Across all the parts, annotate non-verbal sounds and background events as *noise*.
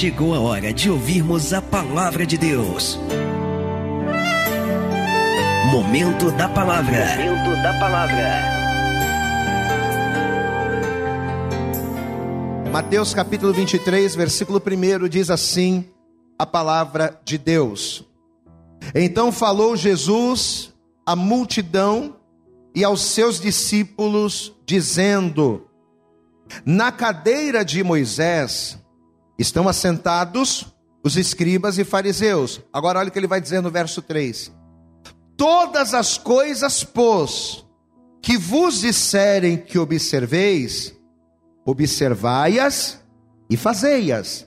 chegou a hora de ouvirmos a palavra de Deus. Momento da palavra. Momento da palavra. Mateus capítulo 23, versículo 1 diz assim: a palavra de Deus. Então falou Jesus à multidão e aos seus discípulos, dizendo: Na cadeira de Moisés estão assentados os escribas e fariseus. Agora olha o que ele vai dizer no verso 3: Todas as coisas, pois, que vos disserem que observeis, observai-as e fazei-as,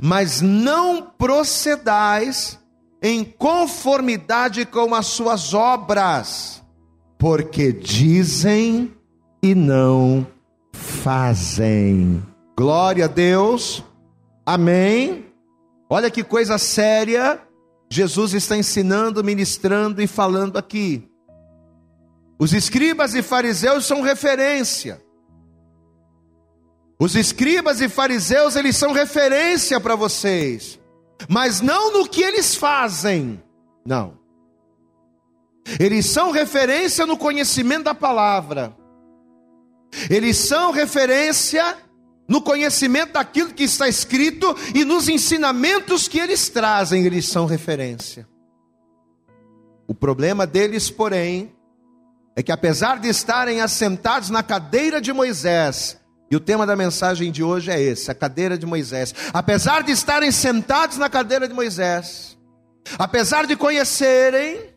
mas não procedais em conformidade com as suas obras, porque dizem e não fazem. Glória a Deus, amém. Olha que coisa séria, Jesus está ensinando, ministrando e falando aqui. Os escribas e fariseus são referência. Os escribas e fariseus, eles são referência para vocês mas não no que eles fazem, não. Eles são referência no conhecimento da palavra, eles são referência no conhecimento daquilo que está escrito e nos ensinamentos que eles trazem, eles são referência. O problema deles, porém, é que apesar de estarem assentados na cadeira de Moisés, e o tema da mensagem de hoje é esse: a cadeira de Moisés. Apesar de estarem sentados na cadeira de Moisés, apesar de conhecerem,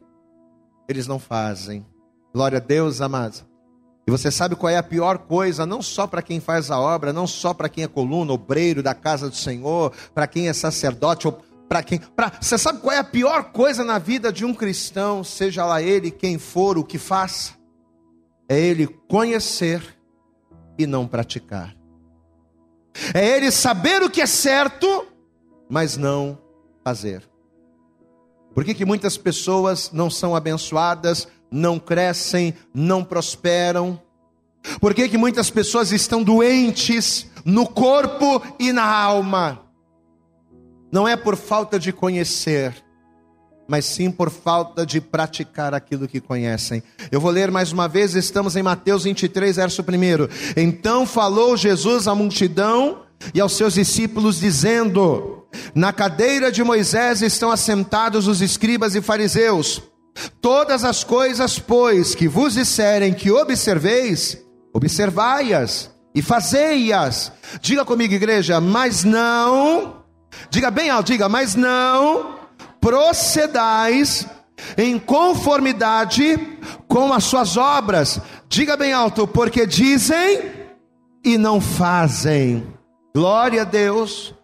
eles não fazem. Glória a Deus, amados. E você sabe qual é a pior coisa, não só para quem faz a obra, não só para quem é coluna, obreiro da casa do Senhor, para quem é sacerdote, para quem. Pra, você sabe qual é a pior coisa na vida de um cristão, seja lá ele quem for, o que faça? É ele conhecer e não praticar. É ele saber o que é certo, mas não fazer. Por que, que muitas pessoas não são abençoadas, não crescem, não prosperam? Por que, que muitas pessoas estão doentes no corpo e na alma? Não é por falta de conhecer, mas sim por falta de praticar aquilo que conhecem. Eu vou ler mais uma vez, estamos em Mateus 23, verso 1. Então falou Jesus à multidão e aos seus discípulos, dizendo: Na cadeira de Moisés estão assentados os escribas e fariseus. Todas as coisas, pois, que vos disserem que observeis, observai-as e fazei-as. Diga comigo, igreja, mas não. Diga bem alto, diga, mas não procedais em conformidade com as suas obras. Diga bem alto, porque dizem e não fazem. Glória a Deus.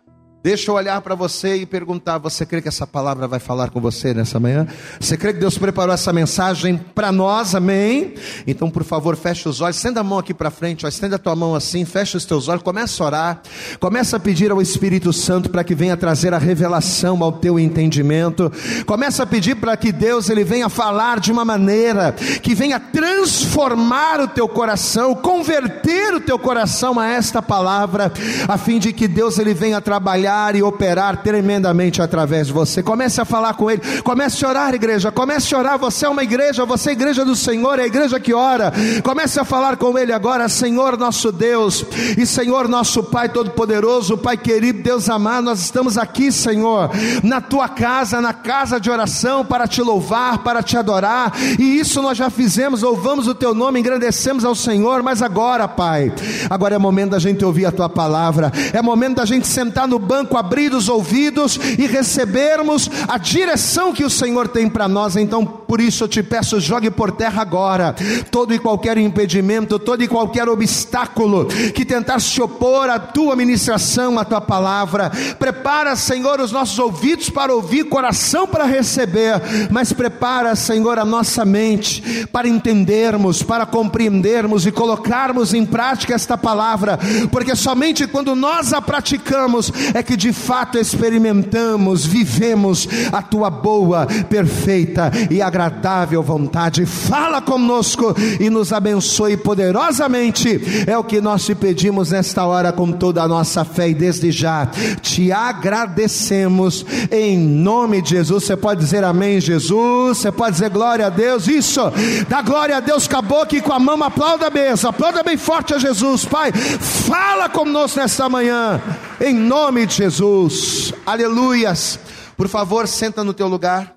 Deixa eu olhar para você e perguntar: você crê que essa palavra vai falar com você nessa manhã? Você crê que Deus preparou essa mensagem para nós? Amém? Então, por favor, feche os olhos, estenda a mão aqui para frente, ó, estenda a tua mão assim, fecha os teus olhos, começa a orar, começa a pedir ao Espírito Santo para que venha trazer a revelação ao teu entendimento, começa a pedir para que Deus ele venha falar de uma maneira que venha transformar o teu coração, converter o teu coração a esta palavra, a fim de que Deus ele venha trabalhar trabalhar e operar tremendamente através de você. Comece a falar com Ele, comece a orar, igreja. Comece a orar. Você é uma igreja, você é a igreja do Senhor, é a igreja que ora. Comece a falar com Ele agora, Senhor nosso Deus e Senhor nosso Pai Todo-Poderoso, Pai querido, Deus amado. Nós estamos aqui, Senhor, na tua casa, na casa de oração, para te louvar, para te adorar. E isso nós já fizemos. Louvamos o Teu nome, engrandecemos ao Senhor. Mas agora, Pai, agora é momento da gente ouvir a Tua palavra. É momento da gente sentar no banco banco, abrir os ouvidos e recebermos a direção que o Senhor tem para nós. Então, por isso eu te peço, jogue por terra agora todo e qualquer impedimento, todo e qualquer obstáculo que tentar se opor à tua ministração, à tua palavra. Prepara, Senhor, os nossos ouvidos para ouvir, coração para receber, mas prepara, Senhor, a nossa mente para entendermos, para compreendermos e colocarmos em prática esta palavra, porque somente quando nós a praticamos é que que de fato experimentamos, vivemos a tua boa, perfeita e agradável vontade. Fala conosco e nos abençoe poderosamente. É o que nós te pedimos nesta hora com toda a nossa fé e desde já te agradecemos em nome de Jesus. Você pode dizer amém, Jesus. Você pode dizer glória a Deus. Isso, dá glória a Deus a boca e com a mão. Aplauda mesmo, aplauda bem forte a Jesus, Pai. Fala conosco nesta manhã, em nome de Jesus. Aleluias. Por favor, senta no teu lugar.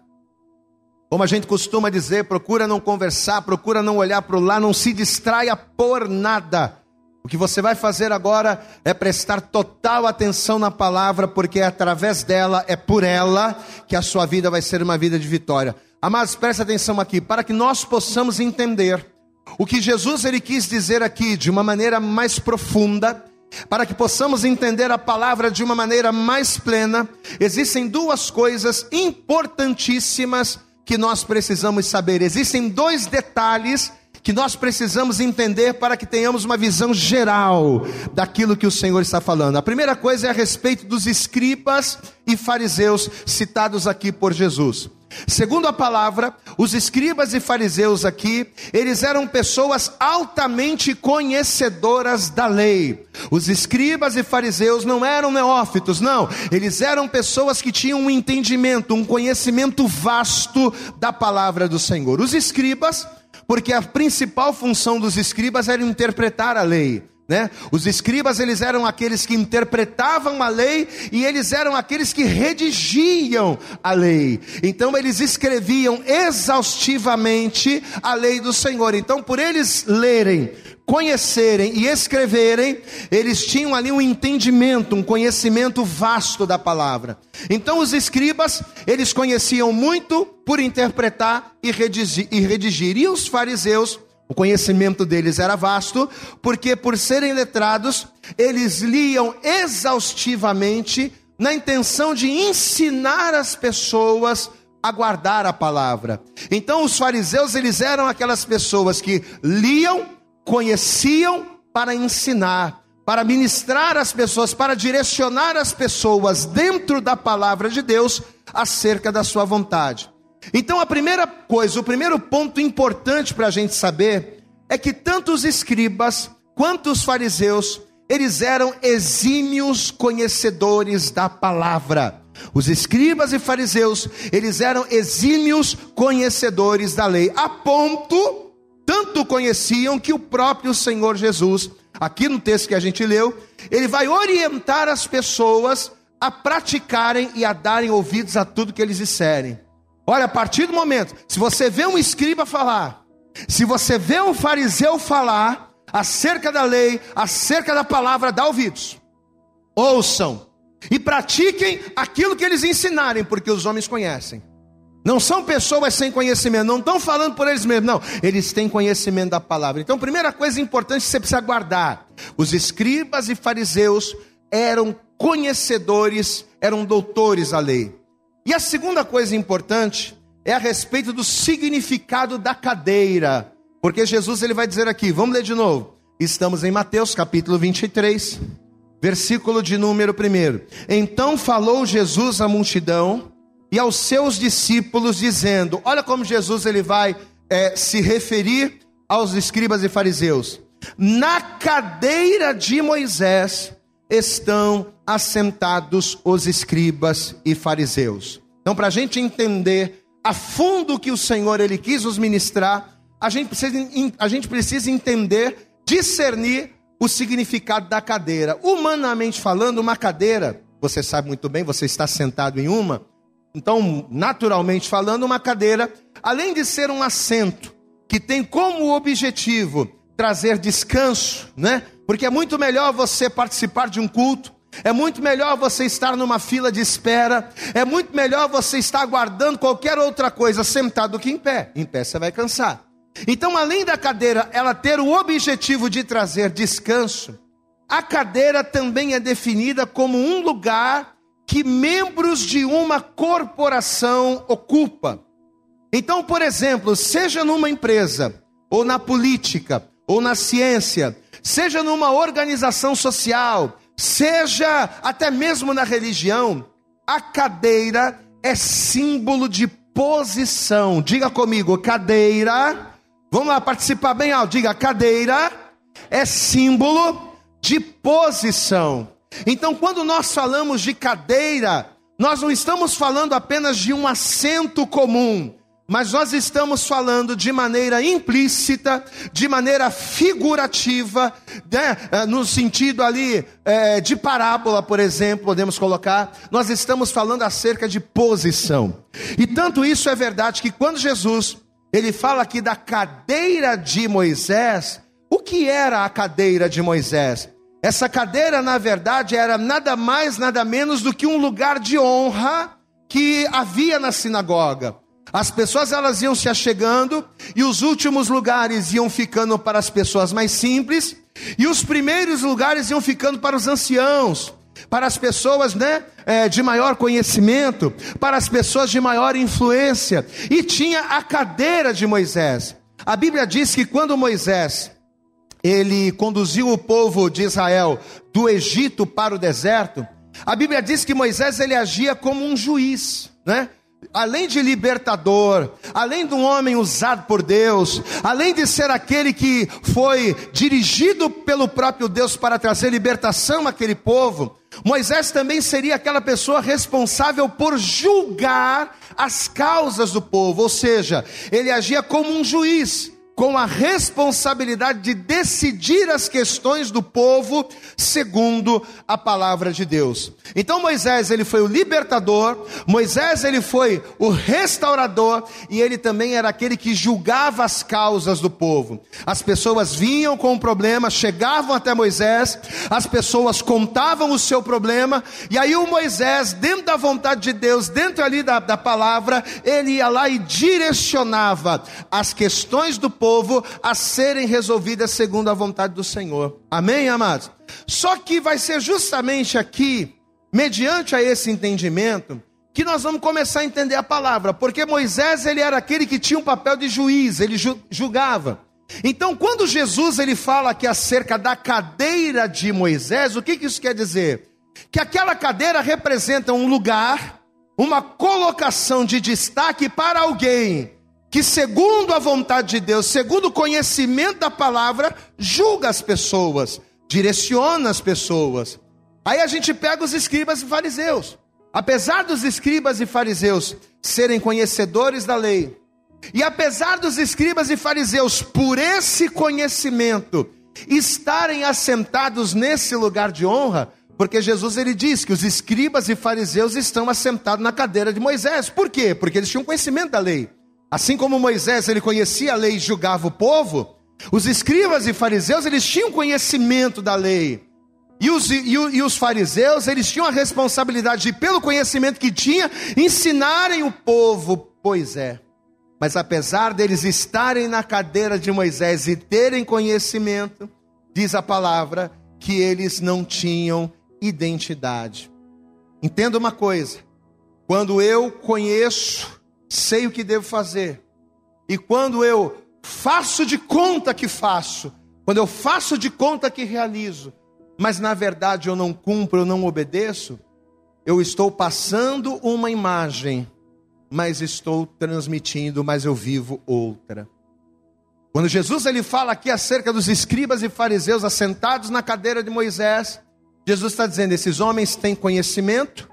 Como a gente costuma dizer, procura não conversar, procura não olhar para lá, não se distraia por nada. O que você vai fazer agora é prestar total atenção na palavra, porque é através dela, é por ela, que a sua vida vai ser uma vida de vitória. Amados, preste atenção aqui, para que nós possamos entender o que Jesus ele quis dizer aqui de uma maneira mais profunda, para que possamos entender a palavra de uma maneira mais plena, existem duas coisas importantíssimas que nós precisamos saber. Existem dois detalhes que nós precisamos entender para que tenhamos uma visão geral daquilo que o Senhor está falando. A primeira coisa é a respeito dos escribas e fariseus citados aqui por Jesus. Segundo a palavra, os escribas e fariseus aqui, eles eram pessoas altamente conhecedoras da lei. Os escribas e fariseus não eram neófitos, não. Eles eram pessoas que tinham um entendimento, um conhecimento vasto da palavra do Senhor. Os escribas porque a principal função dos escribas era interpretar a lei. Né? Os escribas eles eram aqueles que interpretavam a lei e eles eram aqueles que redigiam a lei. Então eles escreviam exaustivamente a lei do Senhor. Então por eles lerem conhecerem e escreverem, eles tinham ali um entendimento, um conhecimento vasto da palavra. Então os escribas, eles conheciam muito por interpretar e redigir. E, redigir. e os fariseus, o conhecimento deles era vasto, porque por serem letrados, eles liam exaustivamente na intenção de ensinar as pessoas a guardar a palavra. Então os fariseus, eles eram aquelas pessoas que liam conheciam para ensinar, para ministrar as pessoas, para direcionar as pessoas dentro da palavra de Deus acerca da sua vontade. Então, a primeira coisa, o primeiro ponto importante para a gente saber é que tanto os escribas quanto os fariseus, eles eram exímios conhecedores da palavra. Os escribas e fariseus, eles eram exímios conhecedores da lei, a ponto tanto conheciam que o próprio Senhor Jesus, aqui no texto que a gente leu, ele vai orientar as pessoas a praticarem e a darem ouvidos a tudo que eles disserem. Olha, a partir do momento, se você vê um escriba falar, se você vê um fariseu falar acerca da lei, acerca da palavra, dá ouvidos. Ouçam e pratiquem aquilo que eles ensinarem, porque os homens conhecem. Não são pessoas sem conhecimento, não estão falando por eles mesmos, não. Eles têm conhecimento da palavra. Então, primeira coisa importante que você precisa guardar: os escribas e fariseus eram conhecedores, eram doutores da lei. E a segunda coisa importante é a respeito do significado da cadeira. Porque Jesus ele vai dizer aqui, vamos ler de novo. Estamos em Mateus capítulo 23, versículo de número 1. Então falou Jesus à multidão e aos seus discípulos, dizendo: Olha como Jesus ele vai é, se referir aos escribas e fariseus. Na cadeira de Moisés estão assentados os escribas e fariseus. Então, para a gente entender a fundo o que o Senhor ele quis nos ministrar, a gente precisa, a gente precisa entender, discernir o significado da cadeira. Humanamente falando, uma cadeira, você sabe muito bem, você está sentado em uma, então, naturalmente falando, uma cadeira, além de ser um assento que tem como objetivo trazer descanso, né? Porque é muito melhor você participar de um culto, é muito melhor você estar numa fila de espera, é muito melhor você estar aguardando qualquer outra coisa sentado do que em pé. Em pé você vai cansar. Então, além da cadeira ela ter o objetivo de trazer descanso, a cadeira também é definida como um lugar que membros de uma corporação ocupa. Então, por exemplo, seja numa empresa, ou na política, ou na ciência, seja numa organização social, seja até mesmo na religião, a cadeira é símbolo de posição. Diga comigo, cadeira. Vamos lá participar bem alto. Diga, cadeira é símbolo de posição. Então, quando nós falamos de cadeira, nós não estamos falando apenas de um assento comum, mas nós estamos falando de maneira implícita, de maneira figurativa, né? Eh, no sentido ali é, de parábola, por exemplo, podemos colocar. Nós estamos falando acerca de posição. E tanto isso é verdade que quando Jesus ele fala aqui da cadeira de Moisés, o que era a cadeira de Moisés? Essa cadeira, na verdade, era nada mais, nada menos do que um lugar de honra que havia na sinagoga. As pessoas elas iam se achegando e os últimos lugares iam ficando para as pessoas mais simples e os primeiros lugares iam ficando para os anciãos, para as pessoas, né, é, de maior conhecimento, para as pessoas de maior influência. E tinha a cadeira de Moisés. A Bíblia diz que quando Moisés ele conduziu o povo de Israel do Egito para o deserto, a Bíblia diz que Moisés ele agia como um juiz, né? Além de libertador, além de um homem usado por Deus, além de ser aquele que foi dirigido pelo próprio Deus para trazer libertação àquele povo, Moisés também seria aquela pessoa responsável por julgar as causas do povo, ou seja, ele agia como um juiz com a responsabilidade de decidir as questões do povo segundo a palavra de Deus. Então Moisés, ele foi o libertador, Moisés ele foi o restaurador e ele também era aquele que julgava as causas do povo. As pessoas vinham com um problema, chegavam até Moisés, as pessoas contavam o seu problema e aí o Moisés, dentro da vontade de Deus, dentro ali da, da palavra, ele ia lá e direcionava as questões do povo povo a serem resolvidas segundo a vontade do Senhor. Amém, amados? Só que vai ser justamente aqui, mediante a esse entendimento, que nós vamos começar a entender a palavra, porque Moisés ele era aquele que tinha um papel de juiz, ele julgava. Então, quando Jesus ele fala aqui acerca da cadeira de Moisés, o que, que isso quer dizer? Que aquela cadeira representa um lugar, uma colocação de destaque para alguém que, segundo a vontade de Deus, segundo o conhecimento da palavra, julga as pessoas, direciona as pessoas. Aí a gente pega os escribas e fariseus. Apesar dos escribas e fariseus serem conhecedores da lei, e apesar dos escribas e fariseus, por esse conhecimento, estarem assentados nesse lugar de honra, porque Jesus ele diz que os escribas e fariseus estão assentados na cadeira de Moisés. Por quê? Porque eles tinham conhecimento da lei. Assim como Moisés ele conhecia a lei e julgava o povo, os escribas e fariseus eles tinham conhecimento da lei. E os, e, e os fariseus eles tinham a responsabilidade de, pelo conhecimento que tinha, ensinarem o povo. Pois é. Mas apesar deles estarem na cadeira de Moisés e terem conhecimento, diz a palavra que eles não tinham identidade. Entenda uma coisa: quando eu conheço sei o que devo fazer. E quando eu faço de conta que faço, quando eu faço de conta que realizo, mas na verdade eu não cumpro, eu não obedeço, eu estou passando uma imagem, mas estou transmitindo, mas eu vivo outra. Quando Jesus ele fala aqui acerca dos escribas e fariseus assentados na cadeira de Moisés, Jesus está dizendo: esses homens têm conhecimento,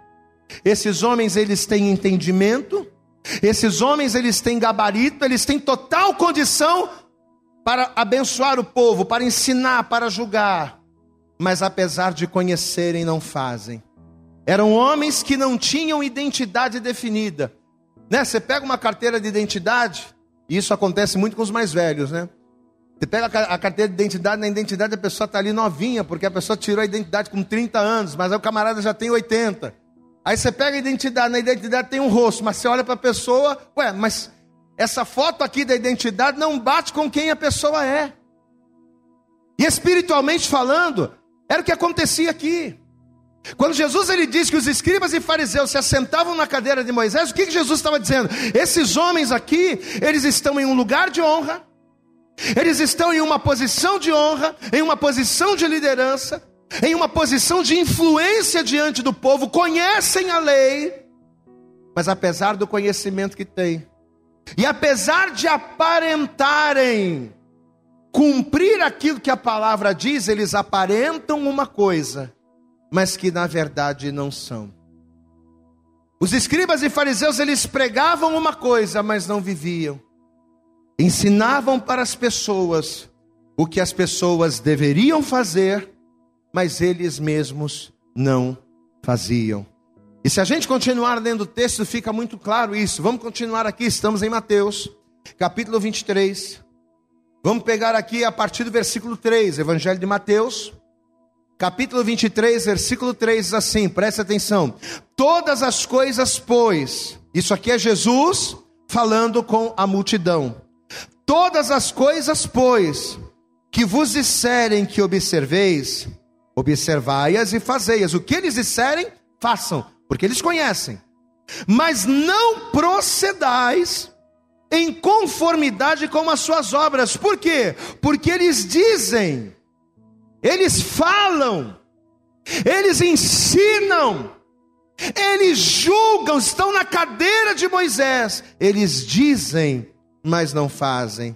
esses homens eles têm entendimento, esses homens, eles têm gabarito, eles têm total condição para abençoar o povo, para ensinar, para julgar. Mas apesar de conhecerem, não fazem. Eram homens que não tinham identidade definida. Né? Você pega uma carteira de identidade, e isso acontece muito com os mais velhos, né? Você pega a carteira de identidade, na identidade a pessoa está ali novinha, porque a pessoa tirou a identidade com 30 anos, mas aí o camarada já tem 80. Aí você pega a identidade, na identidade tem um rosto, mas você olha para a pessoa, ué, mas essa foto aqui da identidade não bate com quem a pessoa é. E espiritualmente falando, era o que acontecia aqui. Quando Jesus ele disse que os escribas e fariseus se assentavam na cadeira de Moisés, o que, que Jesus estava dizendo? Esses homens aqui, eles estão em um lugar de honra, eles estão em uma posição de honra, em uma posição de liderança, em uma posição de influência diante do povo, conhecem a lei, mas apesar do conhecimento que têm, e apesar de aparentarem cumprir aquilo que a palavra diz, eles aparentam uma coisa, mas que na verdade não são. Os escribas e fariseus, eles pregavam uma coisa, mas não viviam. Ensinavam para as pessoas o que as pessoas deveriam fazer, mas eles mesmos não faziam. E se a gente continuar lendo o texto, fica muito claro isso. Vamos continuar aqui, estamos em Mateus, capítulo 23. Vamos pegar aqui a partir do versículo 3, Evangelho de Mateus, capítulo 23, versículo 3 diz assim: preste atenção. Todas as coisas, pois, isso aqui é Jesus falando com a multidão. Todas as coisas, pois, que vos disserem que observeis, observai-as e fazei-as. O que eles disserem, façam, porque eles conhecem. Mas não procedais em conformidade com as suas obras. Por quê? Porque eles dizem, eles falam, eles ensinam, eles julgam, estão na cadeira de Moisés. Eles dizem, mas não fazem.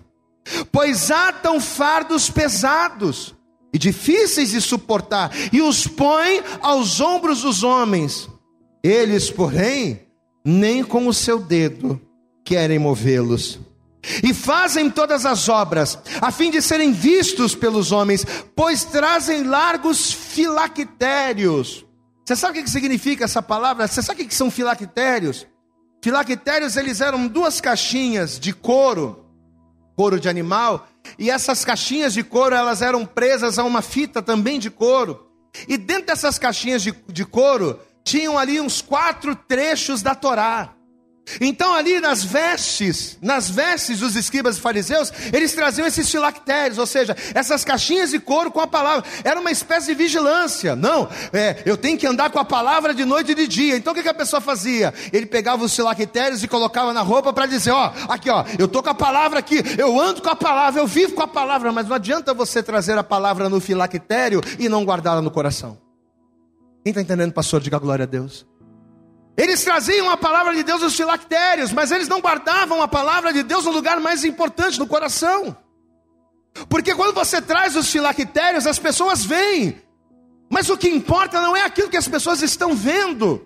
Pois atam fardos pesados e difíceis de suportar, e os põem aos ombros dos homens. Eles, porém, nem com o seu dedo querem movê-los. E fazem todas as obras, a fim de serem vistos pelos homens, pois trazem largos filactérios. Você sabe o que significa essa palavra? Você sabe o que são filactérios? Filactérios, eles eram duas caixinhas de couro, couro de animal, e essas caixinhas de couro, elas eram presas a uma fita também de couro. E dentro dessas caixinhas de, de couro, tinham ali uns quatro trechos da Torá. Então, ali nas vestes, nas vestes dos escribas e fariseus, eles traziam esses filactérios, ou seja, essas caixinhas de couro com a palavra. Era uma espécie de vigilância. Não, é, eu tenho que andar com a palavra de noite e de dia. Então, o que, que a pessoa fazia? Ele pegava os filactérios e colocava na roupa para dizer: Ó, aqui, ó, eu tô com a palavra aqui, eu ando com a palavra, eu vivo com a palavra. Mas não adianta você trazer a palavra no filactério e não guardá-la no coração. Quem está entendendo, pastor? Diga glória a Deus. Eles traziam a palavra de Deus nos filactérios, mas eles não guardavam a palavra de Deus no lugar mais importante, no coração. Porque quando você traz os filactérios, as pessoas veem. Mas o que importa não é aquilo que as pessoas estão vendo.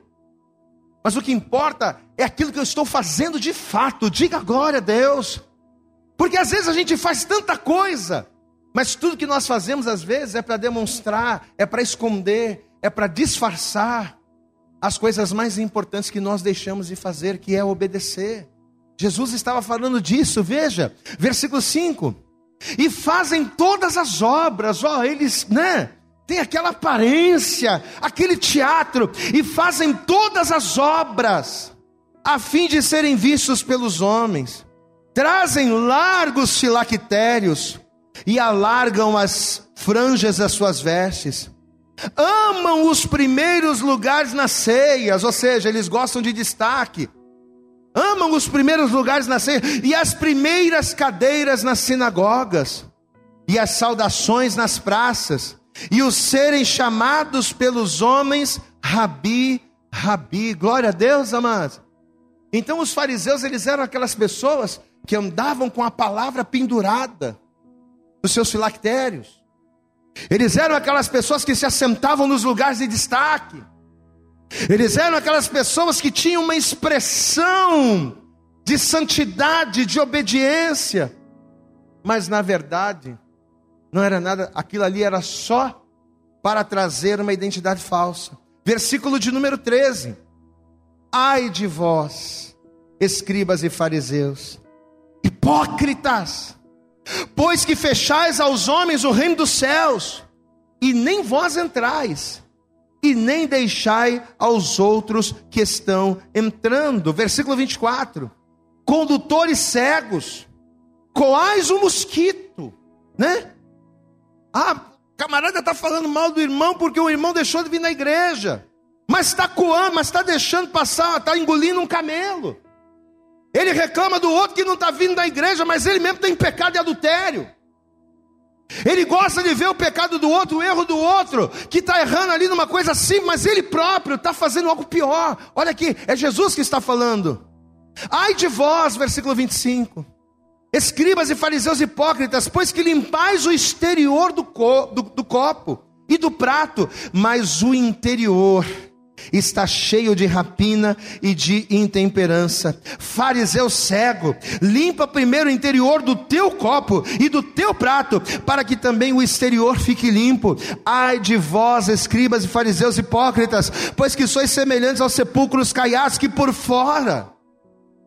Mas o que importa é aquilo que eu estou fazendo de fato. Diga glória a Deus. Porque às vezes a gente faz tanta coisa, mas tudo que nós fazemos às vezes é para demonstrar, é para esconder, é para disfarçar as coisas mais importantes que nós deixamos de fazer, que é obedecer. Jesus estava falando disso, veja, versículo 5. E fazem todas as obras, ó, eles, né? Tem aquela aparência, aquele teatro, e fazem todas as obras, a fim de serem vistos pelos homens. Trazem largos filactérios e alargam as franjas das suas vestes amam os primeiros lugares nas ceias, ou seja, eles gostam de destaque. Amam os primeiros lugares na ceia e as primeiras cadeiras nas sinagogas, e as saudações nas praças, e os serem chamados pelos homens Rabi, Rabi. Glória a Deus, amados. Então os fariseus, eles eram aquelas pessoas que andavam com a palavra pendurada nos seus filactérios. Eles eram aquelas pessoas que se assentavam nos lugares de destaque. Eles eram aquelas pessoas que tinham uma expressão de santidade, de obediência. Mas na verdade, não era nada, aquilo ali era só para trazer uma identidade falsa. Versículo de número 13. Ai de vós, escribas e fariseus, hipócritas, Pois que fechais aos homens o reino dos céus, e nem vós entrais, e nem deixai aos outros que estão entrando. Versículo 24: Condutores cegos, coais o mosquito, né? Ah, camarada está falando mal do irmão porque o irmão deixou de vir na igreja, mas está coando, mas está deixando passar, está engolindo um camelo. Ele reclama do outro que não está vindo da igreja, mas ele mesmo tem pecado de adultério. Ele gosta de ver o pecado do outro, o erro do outro, que está errando ali numa coisa assim, mas ele próprio está fazendo algo pior. Olha aqui, é Jesus que está falando. Ai de vós, versículo 25. Escribas e fariseus hipócritas, pois que limpais o exterior do, co do, do copo e do prato, mas o interior está cheio de rapina e de intemperança. Fariseu cego, limpa primeiro o interior do teu copo e do teu prato, para que também o exterior fique limpo. Ai de vós, escribas e fariseus hipócritas, pois que sois semelhantes aos sepulcros caiados que por fora,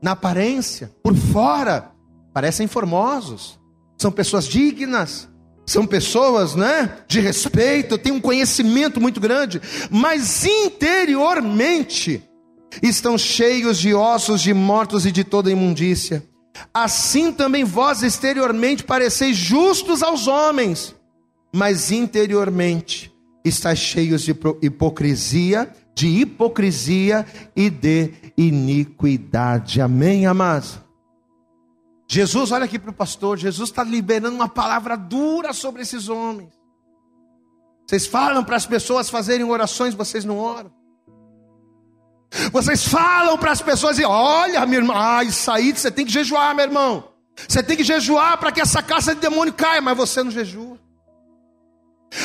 na aparência, por fora, parecem formosos, são pessoas dignas são pessoas, né, de respeito, têm um conhecimento muito grande, mas interiormente estão cheios de ossos de mortos e de toda imundícia. Assim também vós exteriormente pareceis justos aos homens, mas interiormente estáis cheios de hipocrisia, de hipocrisia e de iniquidade. Amém, amados? Jesus, olha aqui para o pastor, Jesus está liberando uma palavra dura sobre esses homens. Vocês falam para as pessoas fazerem orações, vocês não oram. Vocês falam para as pessoas e olha, meu irmão, ah, isso aí você tem que jejuar, meu irmão. Você tem que jejuar para que essa caça de demônio caia, mas você não jejua.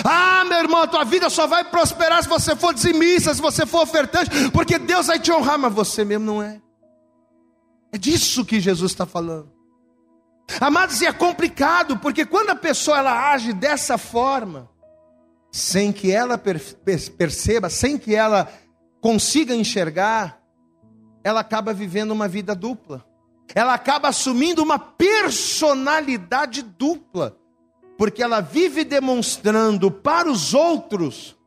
Ah, meu irmão, tua vida só vai prosperar se você for dizimista, se você for ofertante, porque Deus vai te honrar, mas você mesmo não é. É disso que Jesus está falando. Amados, e é complicado, porque quando a pessoa ela age dessa forma, sem que ela perceba, sem que ela consiga enxergar, ela acaba vivendo uma vida dupla. Ela acaba assumindo uma personalidade dupla, porque ela vive demonstrando para os outros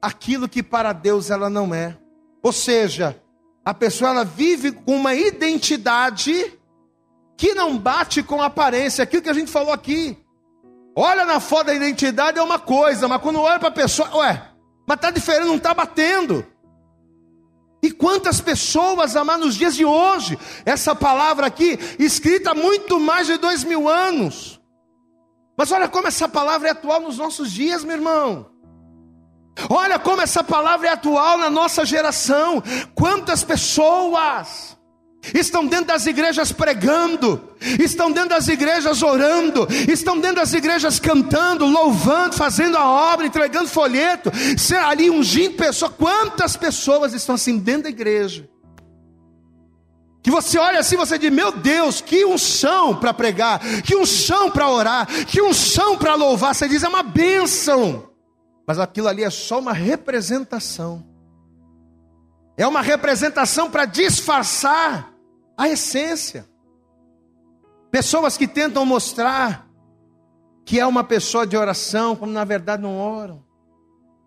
aquilo que para Deus ela não é. Ou seja, a pessoa ela vive com uma identidade que não bate com a aparência, aquilo que a gente falou aqui. Olha na foto da identidade é uma coisa, mas quando olha para a pessoa, ué, mas está diferente, não está batendo. E quantas pessoas, amar nos dias de hoje, essa palavra aqui, escrita há muito mais de dois mil anos. Mas olha como essa palavra é atual nos nossos dias, meu irmão. Olha como essa palavra é atual na nossa geração. Quantas pessoas estão dentro das igrejas pregando, estão dentro das igrejas orando, estão dentro das igrejas cantando, louvando, fazendo a obra, entregando folheto, ali ungindo pessoas. Quantas pessoas estão assim dentro da igreja? Que você olha assim, você diz: Meu Deus, que unção para pregar, que unção para orar, que unção para louvar. Você diz: É uma bênção, mas aquilo ali é só uma representação. É uma representação para disfarçar a essência. Pessoas que tentam mostrar que é uma pessoa de oração, como na verdade não oram.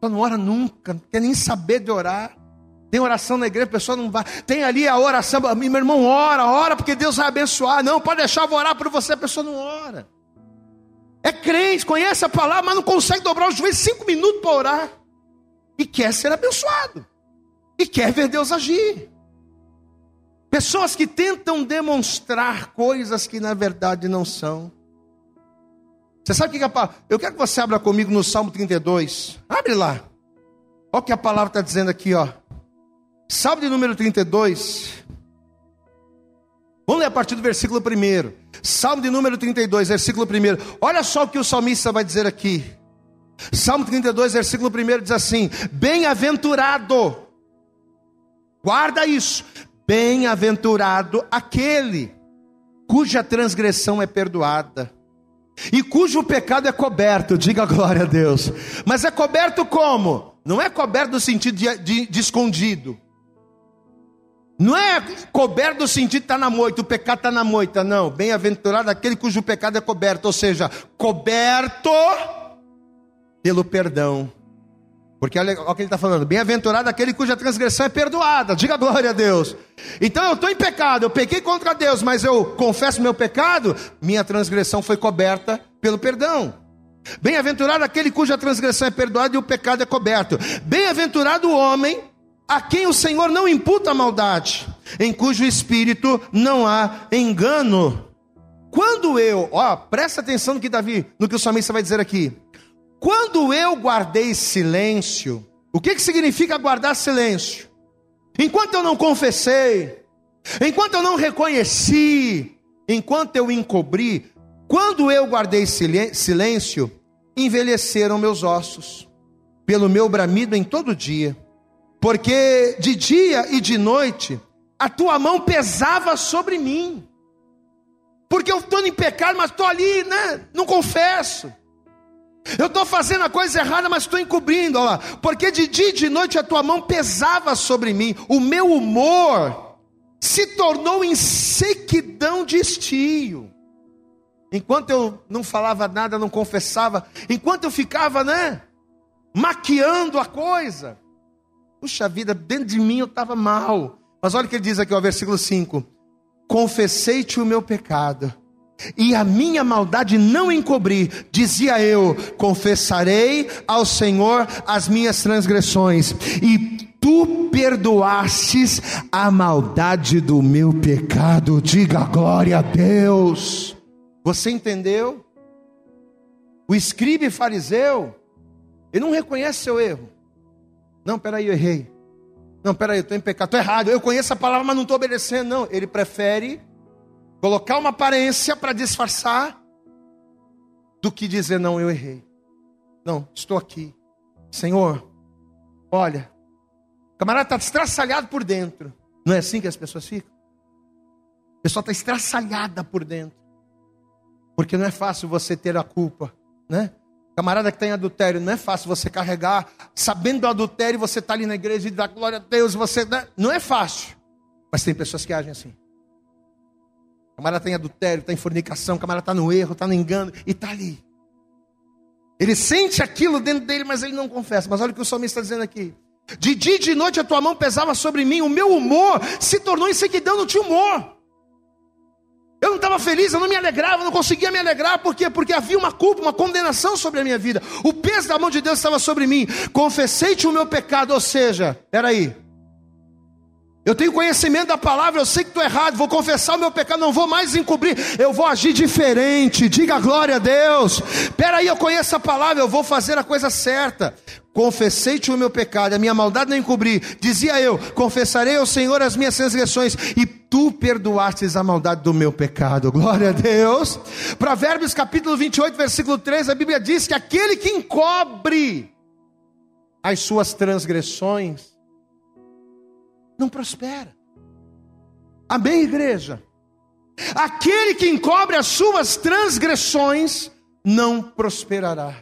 Não ora nunca, não quer nem saber de orar. Tem oração na igreja, a pessoa não vai. Tem ali a oração, meu irmão, ora, ora, porque Deus vai abençoar. Não, pode deixar, eu vou orar por você, a pessoa não ora. É crente, conhece a palavra, mas não consegue dobrar os joelhos cinco minutos para orar. E quer ser abençoado e quer ver Deus agir. Pessoas que tentam demonstrar coisas que na verdade não são. Você sabe o que é a palavra? Eu quero que você abra comigo no Salmo 32. Abre lá. Olha o que a palavra está dizendo aqui, ó. Salmo de número 32. Vamos ler a partir do versículo 1. Salmo de número 32, versículo 1. Olha só o que o salmista vai dizer aqui. Salmo 32, versículo 1 diz assim: Bem-aventurado Guarda isso. Bem-aventurado aquele cuja transgressão é perdoada e cujo pecado é coberto. Diga glória a Deus. Mas é coberto como? Não é coberto no sentido de, de, de escondido. Não é coberto no sentido de estar tá na moita, o pecado está na moita, não. Bem-aventurado aquele cujo pecado é coberto, ou seja, coberto pelo perdão porque olha, olha o que ele está falando: bem-aventurado aquele cuja transgressão é perdoada, diga glória a Deus. Então eu estou em pecado, eu pequei contra Deus, mas eu confesso meu pecado, minha transgressão foi coberta pelo perdão. Bem-aventurado aquele cuja transgressão é perdoada e o pecado é coberto. Bem-aventurado o homem a quem o Senhor não imputa maldade, em cujo espírito não há engano. quando eu, ó, presta atenção no que Davi, no que o salmista vai dizer aqui. Quando eu guardei silêncio, o que, que significa guardar silêncio? Enquanto eu não confessei, enquanto eu não reconheci, enquanto eu encobri, quando eu guardei silêncio, envelheceram meus ossos, pelo meu bramido em todo dia, porque de dia e de noite a tua mão pesava sobre mim, porque eu estou em pecado, mas estou ali, né? Não confesso. Eu estou fazendo a coisa errada, mas estou encobrindo, olha lá. Porque de dia e de noite a tua mão pesava sobre mim, o meu humor se tornou em sequidão de estio. Enquanto eu não falava nada, não confessava, enquanto eu ficava, né, maquiando a coisa. Puxa vida, dentro de mim eu estava mal. Mas olha o que ele diz aqui, o versículo 5: Confessei-te o meu pecado, e a minha maldade não encobri, dizia eu: confessarei ao Senhor as minhas transgressões, e tu perdoastes a maldade do meu pecado. Diga glória a Deus. Você entendeu? O escriba e fariseu, ele não reconhece seu erro. Não, peraí, eu errei. Não, peraí, eu estou em pecado, estou errado. Eu conheço a palavra, mas não estou obedecendo. Não, ele prefere colocar uma aparência para disfarçar do que dizer, não, eu errei. Não, estou aqui. Senhor, olha, o camarada está estraçalhado por dentro. Não é assim que as pessoas ficam? A pessoa está estraçalhada por dentro. Porque não é fácil você ter a culpa, né? Camarada que tem adultério, não é fácil você carregar, sabendo do adultério, você está ali na igreja e dá glória a Deus, você. Né? Não é fácil. Mas tem pessoas que agem assim. Camarada tem adultério, está em fornicação, camarada está no erro, está no engano, e está ali. Ele sente aquilo dentro dele, mas ele não confessa. Mas olha o que o salmista está dizendo aqui. De dia e de noite a tua mão pesava sobre mim, o meu humor se tornou em não tinha humor. Eu não estava feliz, eu não me alegrava, não conseguia me alegrar, por quê? Porque havia uma culpa, uma condenação sobre a minha vida. O peso da mão de Deus estava sobre mim. Confessei-te o meu pecado, ou seja, peraí. Eu tenho conhecimento da palavra, eu sei que estou errado, vou confessar o meu pecado, não vou mais encobrir, eu vou agir diferente, diga glória a Deus. Peraí, eu conheço a palavra, eu vou fazer a coisa certa. Confessei-te o meu pecado, a minha maldade não encobri. Dizia eu: Confessarei ao Senhor as minhas transgressões, e tu perdoastes a maldade do meu pecado. Glória a Deus. Provérbios capítulo 28, versículo 3, a Bíblia diz que aquele que encobre as suas transgressões não prospera. Amém, igreja? Aquele que encobre as suas transgressões não prosperará.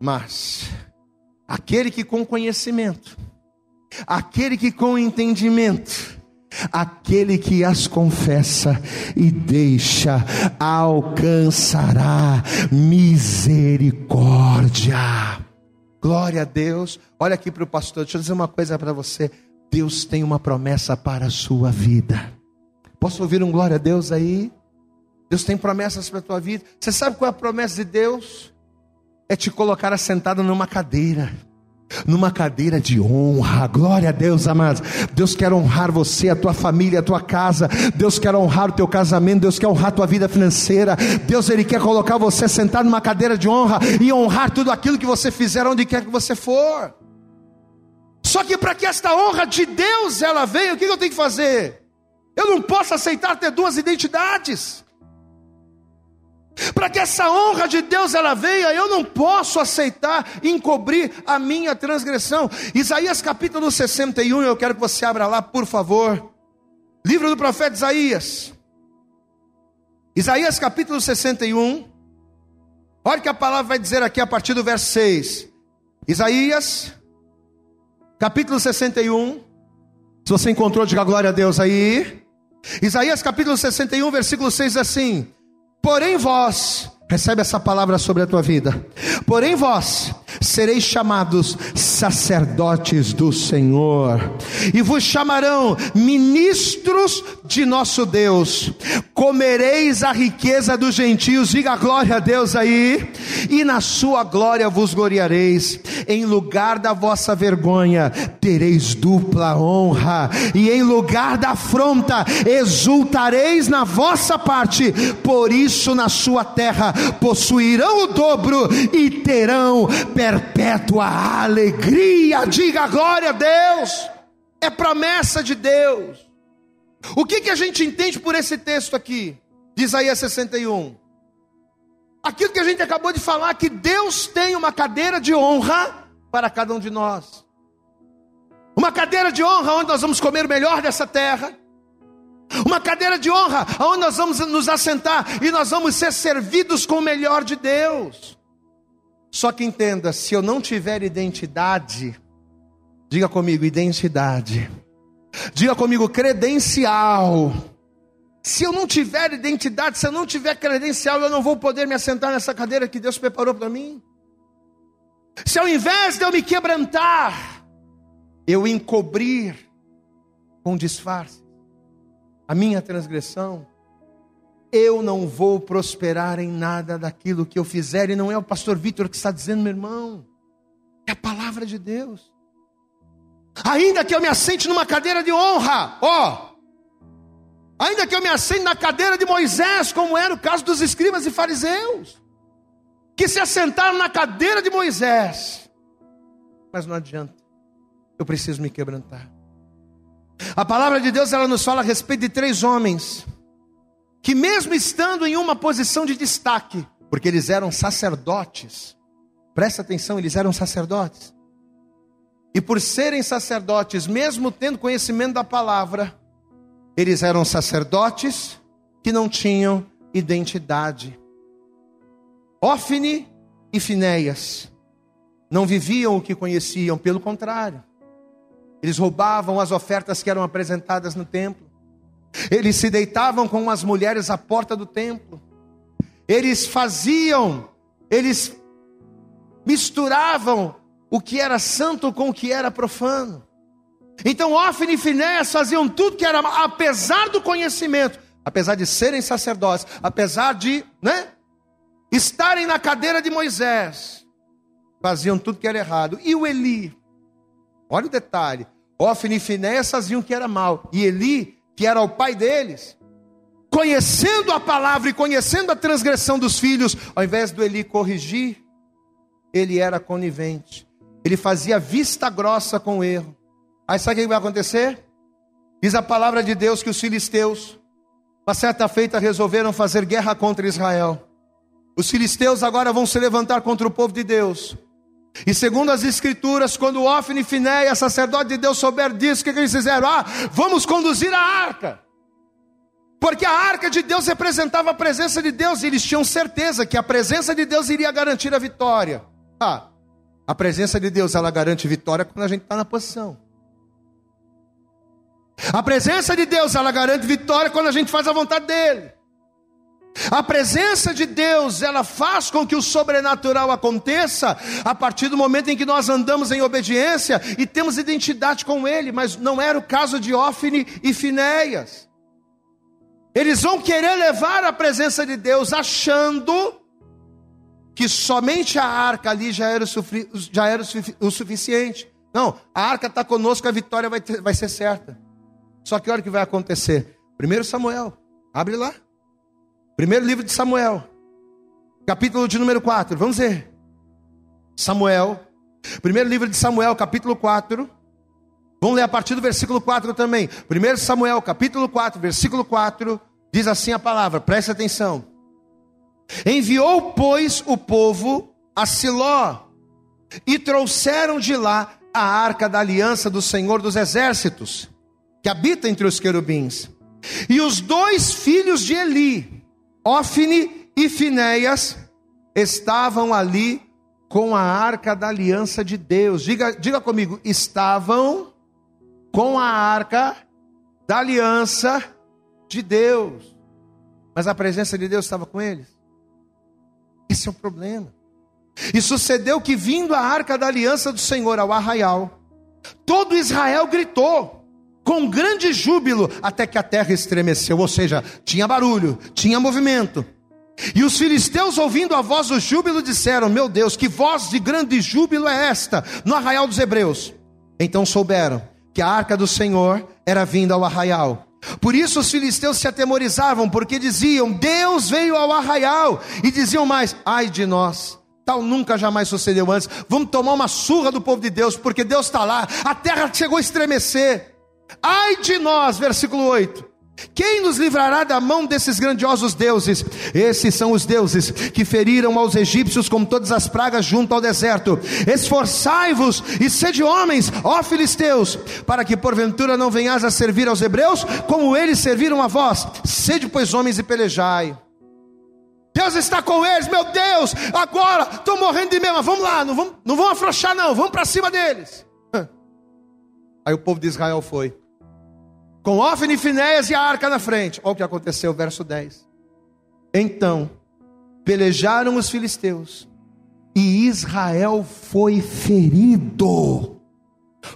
Mas Aquele que com conhecimento, aquele que com entendimento, aquele que as confessa e deixa, alcançará misericórdia. Glória a Deus. Olha aqui para o pastor, deixa eu dizer uma coisa para você. Deus tem uma promessa para a sua vida. Posso ouvir um glória a Deus aí? Deus tem promessas para a tua vida. Você sabe qual é a promessa de Deus? é te colocar assentado numa cadeira. Numa cadeira de honra, glória a Deus, amados. Deus quer honrar você, a tua família, a tua casa. Deus quer honrar o teu casamento. Deus quer honrar a tua vida financeira. Deus, Ele quer colocar você sentado numa cadeira de honra e honrar tudo aquilo que você fizer, onde quer que você for. Só que para que esta honra de Deus ela venha, o que eu tenho que fazer? Eu não posso aceitar ter duas identidades. Para que essa honra de Deus ela venha, eu não posso aceitar encobrir a minha transgressão. Isaías capítulo 61, eu quero que você abra lá, por favor. Livro do profeta Isaías. Isaías capítulo 61. Olha o que a palavra vai dizer aqui a partir do verso 6. Isaías capítulo 61. Se você encontrou, diga glória a Deus aí. Isaías capítulo 61, versículo 6 assim: Porém vós, recebe essa palavra sobre a tua vida. Porém vós, sereis chamados sacerdotes do Senhor, e vos chamarão ministros de nosso Deus. Comereis a riqueza dos gentios, diga glória a Deus aí, e na sua glória vos gloriareis. Em lugar da vossa vergonha, tereis dupla honra, e em lugar da afronta, exultareis na vossa parte. Por isso, na sua terra possuirão o dobro e terão perpétua alegria. Diga glória a Deus. É promessa de Deus. O que, que a gente entende por esse texto aqui, de Isaías 61? Aquilo que a gente acabou de falar, que Deus tem uma cadeira de honra para cada um de nós. Uma cadeira de honra onde nós vamos comer o melhor dessa terra. Uma cadeira de honra onde nós vamos nos assentar e nós vamos ser servidos com o melhor de Deus. Só que entenda, se eu não tiver identidade, diga comigo, identidade. Diga comigo, credencial. Se eu não tiver identidade, se eu não tiver credencial, eu não vou poder me assentar nessa cadeira que Deus preparou para mim. Se ao invés de eu me quebrantar, eu encobrir com disfarce a minha transgressão, eu não vou prosperar em nada daquilo que eu fizer, e não é o pastor Vitor que está dizendo, meu irmão, é a palavra de Deus. Ainda que eu me assente numa cadeira de honra, ó, ainda que eu me assente na cadeira de Moisés, como era o caso dos escribas e fariseus, que se assentaram na cadeira de Moisés, mas não adianta, eu preciso me quebrantar. A palavra de Deus ela nos fala a respeito de três homens que mesmo estando em uma posição de destaque, porque eles eram sacerdotes. Presta atenção, eles eram sacerdotes. E por serem sacerdotes, mesmo tendo conhecimento da palavra, eles eram sacerdotes que não tinham identidade. Ofne e Finéias não viviam o que conheciam, pelo contrário. Eles roubavam as ofertas que eram apresentadas no templo. Eles se deitavam com as mulheres à porta do templo. Eles faziam, eles misturavam o que era santo com o que era profano. Então Ofne e Finéas faziam tudo que era, apesar do conhecimento, apesar de serem sacerdotes, apesar de, né, estarem na cadeira de Moisés, faziam tudo que era errado. E o Eli, Olha o detalhe. Ofne e Finéias faziam que era mal. E Eli, que era o pai deles, conhecendo a palavra e conhecendo a transgressão dos filhos, ao invés do Eli corrigir, ele era conivente. Ele fazia vista grossa com o erro. Aí sabe o que vai acontecer? Diz a palavra de Deus que os filisteus, uma certa feita, resolveram fazer guerra contra Israel. Os filisteus agora vão se levantar contra o povo de Deus. E segundo as escrituras, quando Ofne e Finéia, sacerdote de Deus, souber disso, o que, que eles fizeram? Ah, vamos conduzir a arca. Porque a arca de Deus representava a presença de Deus, e eles tinham certeza que a presença de Deus iria garantir a vitória. Ah, a presença de Deus, ela garante vitória quando a gente está na posição. A presença de Deus, ela garante vitória quando a gente faz a vontade dEle. A presença de Deus, ela faz com que o sobrenatural aconteça a partir do momento em que nós andamos em obediência e temos identidade com Ele, mas não era o caso de Ofne e Finéias. Eles vão querer levar a presença de Deus achando que somente a arca ali já era o, já era o suficiente. Não, a arca está conosco, a vitória vai, ter, vai ser certa. Só que olha o que vai acontecer. Primeiro Samuel, abre lá. Primeiro livro de Samuel, capítulo de número 4. Vamos ver. Samuel, primeiro livro de Samuel, capítulo 4. Vamos ler a partir do versículo 4 também. Primeiro Samuel, capítulo 4, versículo 4, diz assim a palavra, preste atenção. Enviou, pois, o povo a Siló, e trouxeram de lá a arca da aliança do Senhor dos exércitos, que habita entre os querubins. E os dois filhos de Eli, Ofne e Finéias estavam ali com a arca da aliança de Deus. Diga, diga comigo, estavam com a arca da aliança de Deus. Mas a presença de Deus estava com eles. Esse é o problema. E sucedeu que, vindo a arca da aliança do Senhor ao arraial, todo Israel gritou com grande júbilo, até que a terra estremeceu, ou seja, tinha barulho, tinha movimento. E os filisteus, ouvindo a voz do júbilo, disseram: Meu Deus, que voz de grande júbilo é esta no arraial dos hebreus? Então souberam que a arca do Senhor era vinda ao arraial. Por isso os filisteus se atemorizavam, porque diziam: Deus veio ao arraial, e diziam mais: Ai de nós, tal nunca jamais sucedeu antes. Vamos tomar uma surra do povo de Deus, porque Deus está lá, a terra chegou a estremecer. Ai de nós, versículo 8. Quem nos livrará da mão desses grandiosos deuses? Esses são os deuses que feriram aos egípcios com todas as pragas junto ao deserto. Esforçai-vos e sede homens, ó filisteus, para que porventura não venhas a servir aos hebreus, como eles serviram a vós. Sede, pois, homens e pelejai. Deus está com eles, meu Deus, agora estou morrendo de medo, vamos lá, não vamos, não vamos afrouxar, não, vamos para cima deles. Aí o povo de Israel foi com Ofne Finéias e a arca na frente. Olha o que aconteceu, verso 10. Então, pelejaram os filisteus, e Israel foi ferido,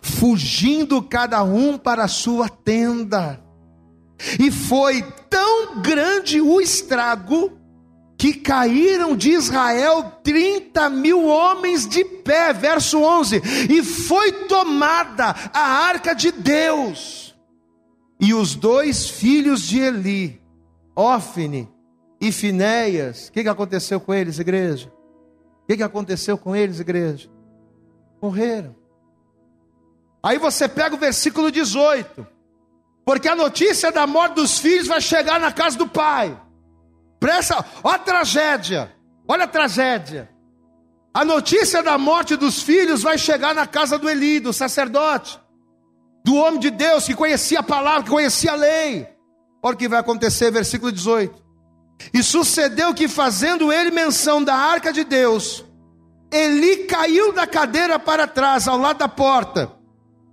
fugindo cada um para a sua tenda. E foi tão grande o estrago, que caíram de Israel 30 mil homens de pé, verso 11, e foi tomada a arca de Deus e os dois filhos de Eli, Ofne e Finéias, o que, que aconteceu com eles, igreja? O que, que aconteceu com eles, igreja? Morreram. Aí você pega o versículo 18, porque a notícia da morte dos filhos vai chegar na casa do pai. Presta, olha a tragédia, olha a tragédia. A notícia da morte dos filhos vai chegar na casa do Eli, do sacerdote do homem de Deus que conhecia a palavra, que conhecia a lei. Olha o que vai acontecer, versículo 18. E sucedeu que, fazendo ele menção da arca de Deus, Eli caiu da cadeira para trás, ao lado da porta,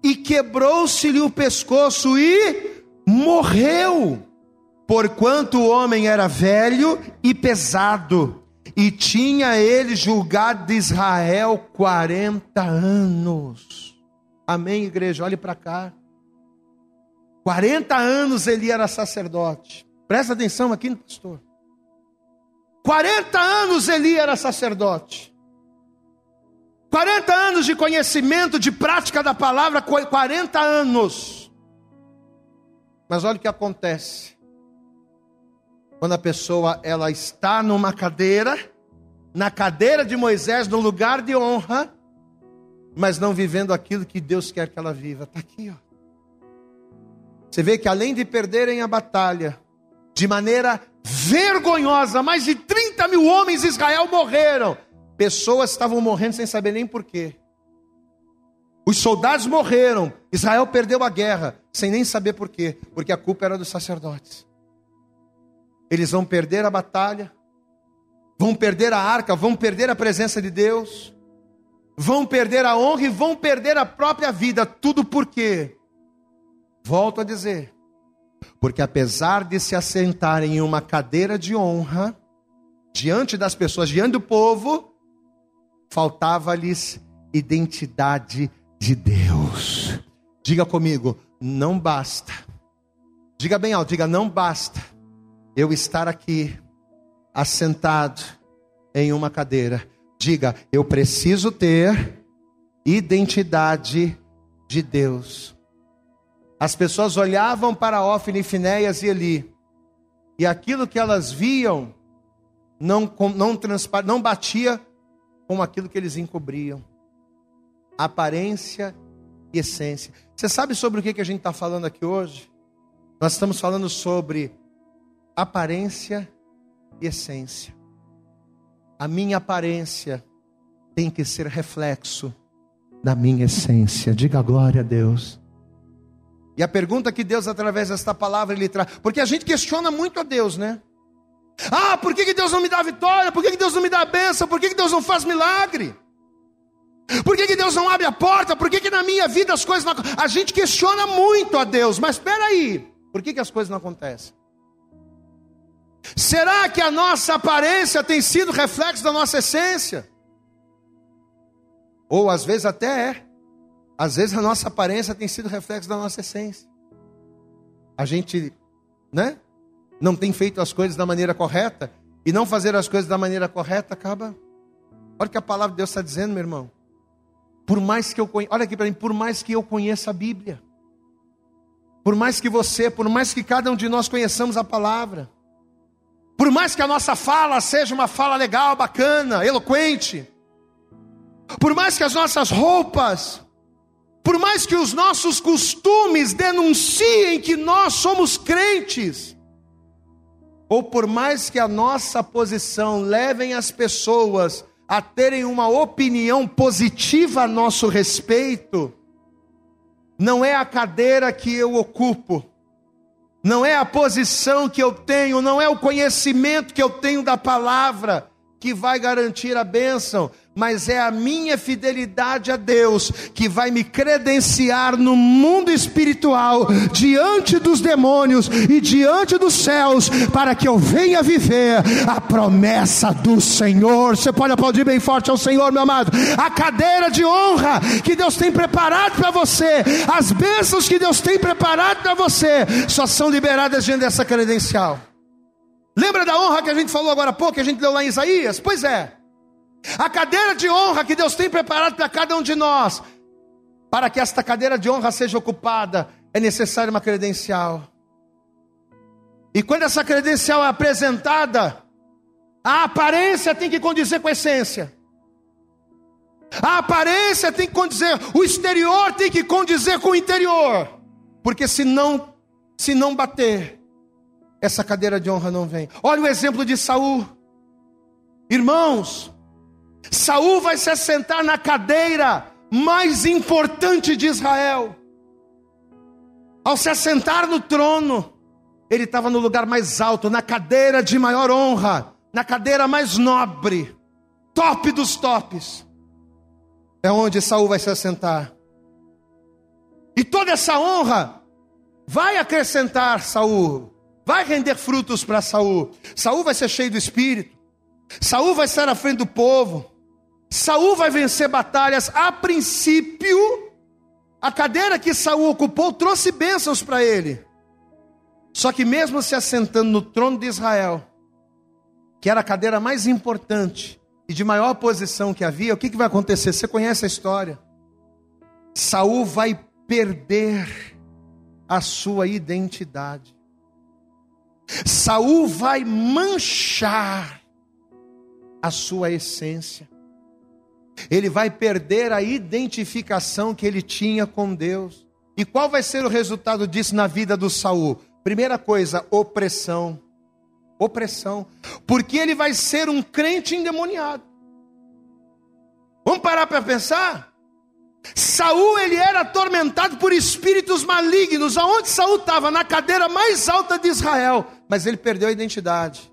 e quebrou-se-lhe o pescoço e morreu, porquanto o homem era velho e pesado, e tinha ele julgado de Israel quarenta anos. Amém, igreja? Olhe para cá. 40 anos ele era sacerdote. Presta atenção aqui, pastor. 40 anos ele era sacerdote. 40 anos de conhecimento, de prática da palavra, 40 anos. Mas olha o que acontece. Quando a pessoa ela está numa cadeira, na cadeira de Moisés, no lugar de honra, mas não vivendo aquilo que Deus quer que ela viva. Está aqui, ó. Você vê que além de perderem a batalha, de maneira vergonhosa, mais de 30 mil homens de Israel morreram. Pessoas estavam morrendo sem saber nem porquê. Os soldados morreram. Israel perdeu a guerra sem nem saber porquê, porque a culpa era dos sacerdotes. Eles vão perder a batalha, vão perder a arca, vão perder a presença de Deus vão perder a honra e vão perder a própria vida. Tudo por quê? Volto a dizer, porque apesar de se assentarem em uma cadeira de honra, diante das pessoas, diante do povo, faltava-lhes identidade de Deus. Diga comigo, não basta. Diga bem alto, diga, não basta eu estar aqui, assentado em uma cadeira Diga, eu preciso ter identidade de Deus. As pessoas olhavam para Ofne, Finéias e Eli, e aquilo que elas viam não, não, não batia com aquilo que eles encobriam. Aparência e essência. Você sabe sobre o que a gente está falando aqui hoje? Nós estamos falando sobre aparência e essência. A minha aparência tem que ser reflexo da minha essência. Diga glória a Deus. E a pergunta que Deus, através desta palavra, Ele traz, porque a gente questiona muito a Deus, né? Ah, por que, que Deus não me dá vitória? Por que, que Deus não me dá bênção? Por que, que Deus não faz milagre? Por que, que Deus não abre a porta? Por que, que na minha vida as coisas não A gente questiona muito a Deus, mas espera aí, por que, que as coisas não acontecem? Será que a nossa aparência tem sido reflexo da nossa essência? Ou às vezes até é. Às vezes a nossa aparência tem sido reflexo da nossa essência. A gente, né? Não tem feito as coisas da maneira correta. E não fazer as coisas da maneira correta acaba. Olha o que a palavra de Deus está dizendo, meu irmão. Por mais que eu conheça, olha aqui para mim, por mais que eu conheça a Bíblia, por mais que você, por mais que cada um de nós conheçamos a palavra, por mais que a nossa fala seja uma fala legal, bacana, eloquente, por mais que as nossas roupas, por mais que os nossos costumes denunciem que nós somos crentes, ou por mais que a nossa posição levem as pessoas a terem uma opinião positiva a nosso respeito, não é a cadeira que eu ocupo, não é a posição que eu tenho, não é o conhecimento que eu tenho da palavra que vai garantir a bênção, mas é a minha fidelidade a Deus que vai me credenciar no mundo espiritual, diante dos demônios e diante dos céus, para que eu venha viver a promessa do Senhor. Você pode aplaudir bem forte ao Senhor, meu amado. A cadeira de honra que Deus tem preparado para você, as bênçãos que Deus tem preparado para você, só são liberadas diante dessa credencial. Lembra da honra que a gente falou agora há pouco, que a gente deu lá em Isaías? Pois é. A cadeira de honra que Deus tem preparado para cada um de nós. Para que esta cadeira de honra seja ocupada, é necessária uma credencial. E quando essa credencial é apresentada, a aparência tem que condizer com a essência. A aparência tem que condizer, o exterior tem que condizer com o interior. Porque se não, se não bater, essa cadeira de honra não vem. Olha o exemplo de Saul. Irmãos, Saul vai se assentar na cadeira mais importante de Israel. Ao se assentar no trono, ele estava no lugar mais alto, na cadeira de maior honra, na cadeira mais nobre, top dos tops. É onde Saul vai se assentar. E toda essa honra vai acrescentar Saul, vai render frutos para Saul. Saul vai ser cheio do espírito. Saul vai estar à frente do povo. Saul vai vencer batalhas. A princípio, a cadeira que Saul ocupou trouxe bênçãos para ele. Só que mesmo se assentando no trono de Israel, que era a cadeira mais importante e de maior posição que havia, o que, que vai acontecer? Você conhece a história? Saul vai perder a sua identidade. Saul vai manchar a sua essência ele vai perder a identificação que ele tinha com Deus. E qual vai ser o resultado disso na vida do Saul? Primeira coisa, opressão. Opressão. Porque ele vai ser um crente endemoniado. Vamos parar para pensar? Saul ele era atormentado por espíritos malignos. Aonde Saul estava? Na cadeira mais alta de Israel. Mas ele perdeu a identidade.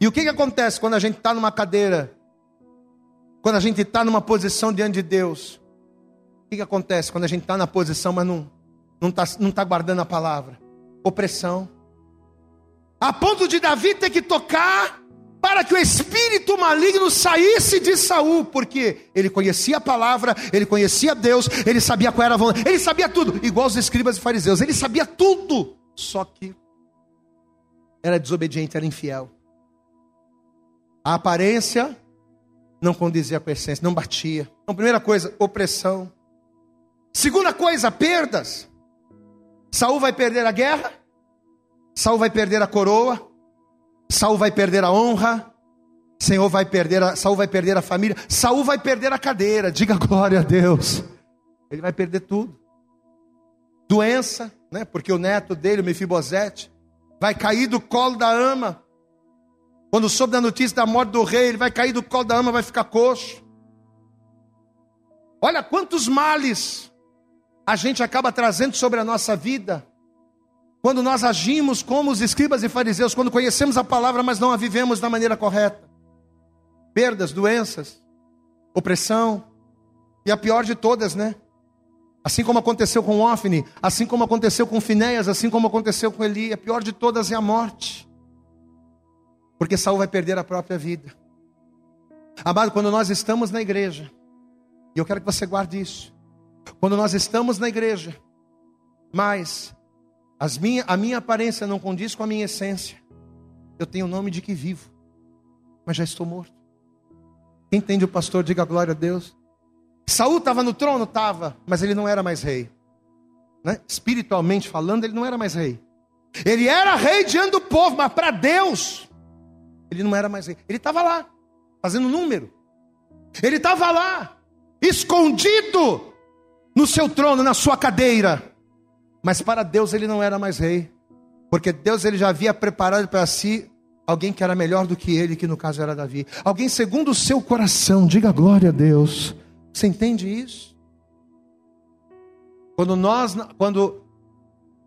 E o que, que acontece quando a gente está numa cadeira quando a gente está numa posição diante de Deus, o que, que acontece quando a gente está na posição, mas não não está não tá guardando a palavra? Opressão. A ponto de Davi ter que tocar para que o espírito maligno saísse de Saul, porque ele conhecia a palavra, ele conhecia Deus, ele sabia qual era a vontade, ele sabia tudo, igual os escribas e fariseus, ele sabia tudo, só que era desobediente, era infiel. A aparência não condizia com a essência, não batia. Então, primeira coisa, opressão. Segunda coisa, perdas. Saul vai perder a guerra, Saul vai perder a coroa, Saul vai perder a honra, Senhor vai perder a, Saul vai perder a família, Saul vai perder a cadeira. Diga *laughs* glória a Deus. Ele vai perder tudo. Doença, né? Porque o neto dele, o Mefibosete, vai cair do colo da ama quando soube da notícia da morte do rei, ele vai cair do colo da ama, vai ficar coxo. Olha quantos males a gente acaba trazendo sobre a nossa vida. Quando nós agimos como os escribas e fariseus, quando conhecemos a palavra, mas não a vivemos da maneira correta. Perdas, doenças, opressão, e a pior de todas, né? Assim como aconteceu com Ofni, assim como aconteceu com Finéias, assim como aconteceu com Eli, a pior de todas é a morte. Porque Saul vai perder a própria vida. Amado, quando nós estamos na igreja, e eu quero que você guarde isso. Quando nós estamos na igreja, mas as minha, a minha aparência não condiz com a minha essência, eu tenho o nome de que vivo, mas já estou morto. Quem entende o pastor, diga glória a Deus. Saul estava no trono, estava, mas ele não era mais rei. Né? Espiritualmente falando, ele não era mais rei. Ele era rei diante do povo, mas para Deus, ele não era mais rei. Ele estava lá, fazendo número. Ele estava lá, escondido no seu trono, na sua cadeira. Mas para Deus ele não era mais rei, porque Deus ele já havia preparado para si alguém que era melhor do que ele, que no caso era Davi. Alguém segundo o seu coração, diga glória a Deus. Você entende isso? Quando nós, quando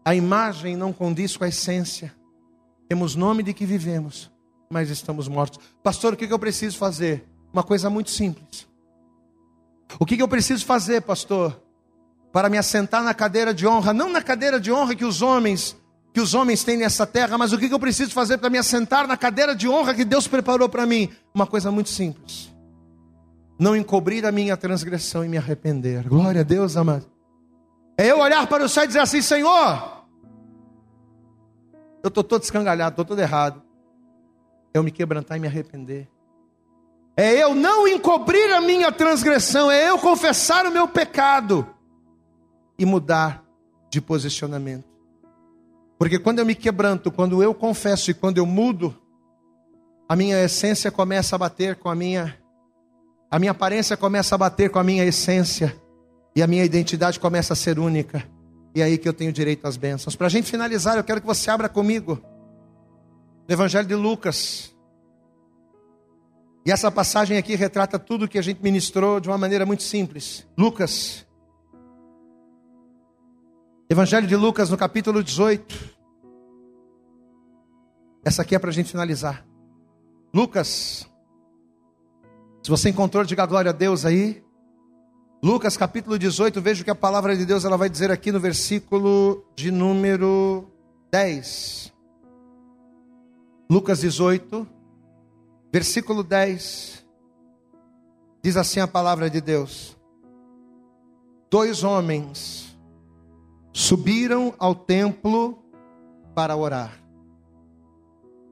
a imagem não condiz com a essência, temos nome de que vivemos, mas estamos mortos. Pastor, o que eu preciso fazer? Uma coisa muito simples. O que eu preciso fazer, pastor, para me assentar na cadeira de honra? Não na cadeira de honra que os homens que os homens têm nessa terra, mas o que eu preciso fazer para me assentar na cadeira de honra que Deus preparou para mim? Uma coisa muito simples não encobrir a minha transgressão e me arrepender. Glória a Deus, amado. É eu olhar para o céu e dizer assim: Senhor, eu estou todo escangalhado, estou todo errado. Eu me quebrantar e me arrepender. É eu não encobrir a minha transgressão, é eu confessar o meu pecado e mudar de posicionamento. Porque quando eu me quebranto, quando eu confesso e quando eu mudo, a minha essência começa a bater com a minha a minha aparência começa a bater com a minha essência e a minha identidade começa a ser única. E é aí que eu tenho direito às bênçãos. Para a gente finalizar, eu quero que você abra comigo no Evangelho de Lucas. E essa passagem aqui retrata tudo que a gente ministrou de uma maneira muito simples. Lucas, Evangelho de Lucas, no capítulo 18. Essa aqui é para a gente finalizar. Lucas, se você encontrou, diga glória a Deus aí. Lucas capítulo 18, veja o que a palavra de Deus ela vai dizer aqui no versículo de número 10. Lucas 18, versículo 10. Diz assim a palavra de Deus: Dois homens subiram ao templo para orar.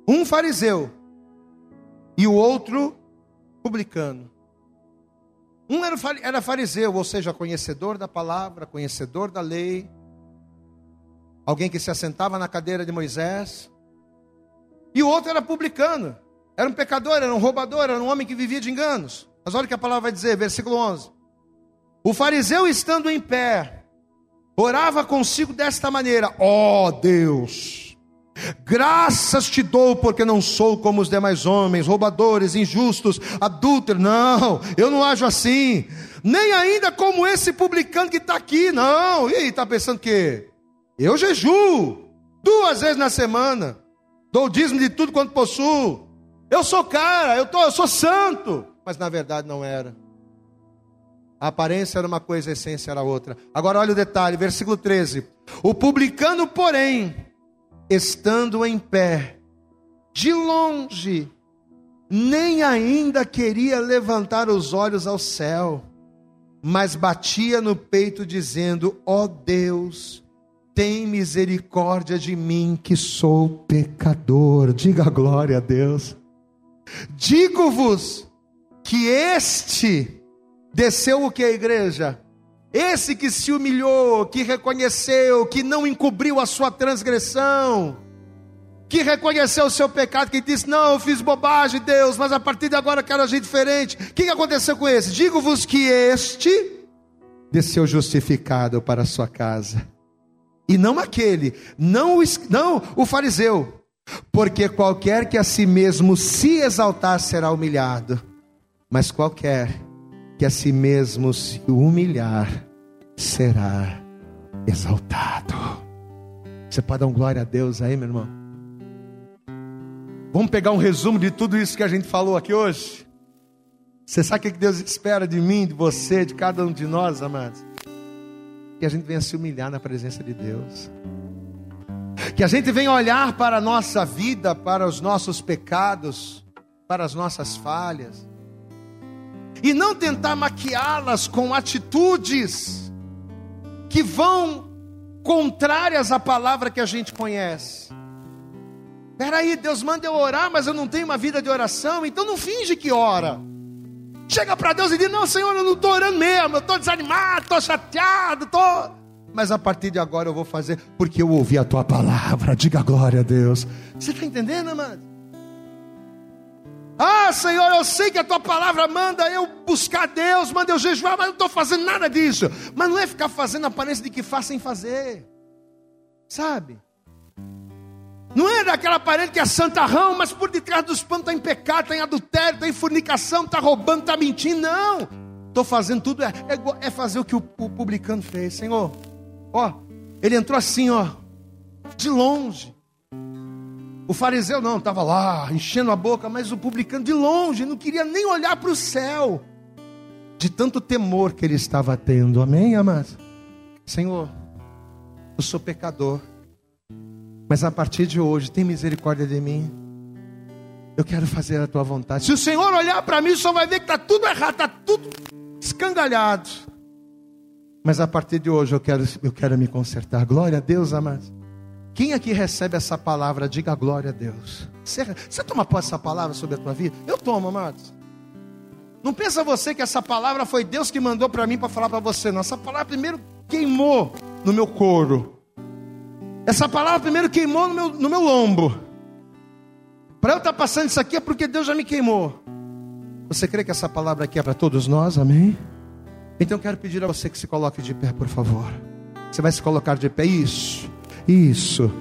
Um fariseu e o outro publicano. Um era fariseu, ou seja, conhecedor da palavra, conhecedor da lei, alguém que se assentava na cadeira de Moisés. E o outro era publicano, era um pecador, era um roubador, era um homem que vivia de enganos. Mas olha o que a palavra vai dizer, versículo 11: O fariseu estando em pé, orava consigo desta maneira: Ó oh, Deus Graças te dou porque não sou como os demais homens, roubadores, injustos, adúlteros. Não, eu não ajo assim. Nem ainda como esse publicano que está aqui. Não. E aí, está pensando que eu jejuo duas vezes na semana. Dou o dízimo de tudo quanto possuo. Eu sou cara, eu, tô, eu sou santo. Mas na verdade não era. A aparência era uma coisa, a essência era outra. Agora olha o detalhe, versículo 13. O publicano, porém, estando em pé, de longe, nem ainda queria levantar os olhos ao céu, mas batia no peito, dizendo: Ó oh Deus, tem misericórdia de mim, que sou pecador. Diga glória a Deus. Digo-vos que este desceu o que a igreja? Esse que se humilhou, que reconheceu, que não encobriu a sua transgressão, que reconheceu o seu pecado, que disse: Não, eu fiz bobagem, Deus, mas a partir de agora eu quero agir diferente. O que aconteceu com esse? Digo-vos que este desceu justificado para a sua casa, e não aquele, não o, não o fariseu, porque qualquer que a si mesmo se exaltar será humilhado, mas qualquer que a si mesmo se humilhar, será exaltado. Você pode dar um glória a Deus aí, meu irmão? Vamos pegar um resumo de tudo isso que a gente falou aqui hoje? Você sabe o que Deus espera de mim, de você, de cada um de nós, amados? Que a gente venha se humilhar na presença de Deus. Que a gente venha olhar para a nossa vida, para os nossos pecados, para as nossas falhas e não tentar maquiá-las com atitudes que vão contrárias à palavra que a gente conhece. Peraí, Deus manda eu orar, mas eu não tenho uma vida de oração, então não finge que ora. Chega para Deus e diz: Não, Senhor, eu não estou orando mesmo, eu estou desanimado, estou chateado, estou. Mas a partir de agora eu vou fazer, porque eu ouvi a tua palavra. Diga glória a Deus. Você está entendendo, amado? Ah, Senhor, eu sei que a tua palavra manda eu buscar Deus, manda eu jejuar, mas eu não estou fazendo nada disso. Mas não é ficar fazendo aparência de que faz sem fazer, sabe? Não é daquela aparência que é santarrão, mas por detrás dos panos está em pecado, está em adultério, está em fornicação, está roubando, está mentindo. Não, estou fazendo tudo, é, é, é, fazer o que o, o publicano fez, Senhor. Ó, ele entrou assim, ó, de longe. O fariseu não, estava lá, enchendo a boca, mas o publicano de longe, não queria nem olhar para o céu, de tanto temor que ele estava tendo. Amém, amados? Senhor, eu sou pecador, mas a partir de hoje, tem misericórdia de mim. Eu quero fazer a tua vontade. Se o Senhor olhar para mim, só vai ver que está tudo errado, está tudo escangalhado. Mas a partir de hoje eu quero, eu quero me consertar. Glória a Deus, amados. Quem aqui recebe essa palavra, diga glória a Deus. Você, você toma posse dessa palavra sobre a tua vida? Eu tomo, amados. Não pensa você que essa palavra foi Deus que mandou para mim para falar para você, não. Essa palavra primeiro queimou no meu couro. Essa palavra primeiro queimou no meu, no meu lombo. Para eu estar tá passando isso aqui é porque Deus já me queimou. Você crê que essa palavra aqui é para todos nós? Amém? Então quero pedir a você que se coloque de pé, por favor. Você vai se colocar de pé? Isso. Isso.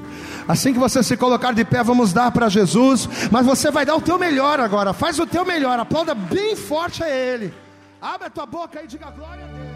Assim que você se colocar de pé, vamos dar para Jesus. Mas você vai dar o teu melhor agora. Faz o teu melhor. Aplauda bem forte a Ele. Abre a tua boca e diga glória a Deus.